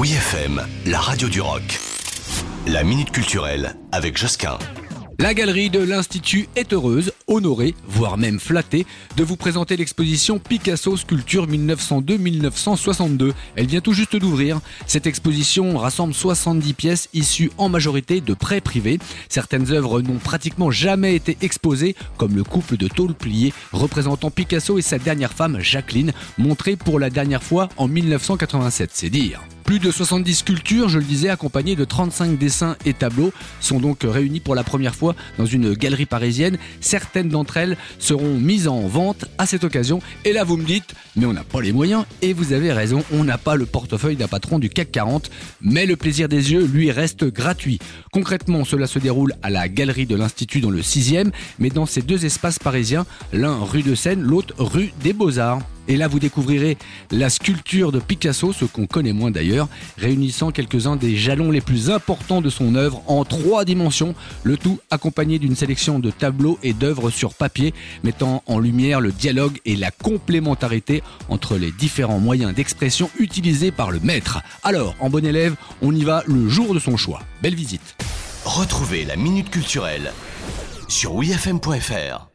Oui FM, la radio du rock. La minute culturelle avec Josquin. La galerie de l'Institut est heureuse, honorée, voire même flattée, de vous présenter l'exposition Picasso Sculpture 1902-1962. Elle vient tout juste d'ouvrir. Cette exposition rassemble 70 pièces issues en majorité de prêts privés. Certaines œuvres n'ont pratiquement jamais été exposées, comme le couple de pliées représentant Picasso et sa dernière femme Jacqueline, montrée pour la dernière fois en 1987. C'est dire. Plus de 70 sculptures, je le disais, accompagnées de 35 dessins et tableaux, sont donc réunies pour la première fois dans une galerie parisienne. Certaines d'entre elles seront mises en vente à cette occasion. Et là, vous me dites, mais on n'a pas les moyens. Et vous avez raison, on n'a pas le portefeuille d'un patron du CAC 40. Mais le plaisir des yeux, lui, reste gratuit. Concrètement, cela se déroule à la galerie de l'Institut dans le 6e, mais dans ces deux espaces parisiens, l'un rue de Seine, l'autre rue des Beaux-Arts. Et là, vous découvrirez la sculpture de Picasso, ce qu'on connaît moins d'ailleurs, réunissant quelques-uns des jalons les plus importants de son œuvre en trois dimensions, le tout accompagné d'une sélection de tableaux et d'œuvres sur papier, mettant en lumière le dialogue et la complémentarité entre les différents moyens d'expression utilisés par le maître. Alors, en bon élève, on y va le jour de son choix. Belle visite. Retrouvez la minute culturelle sur wifm.fr.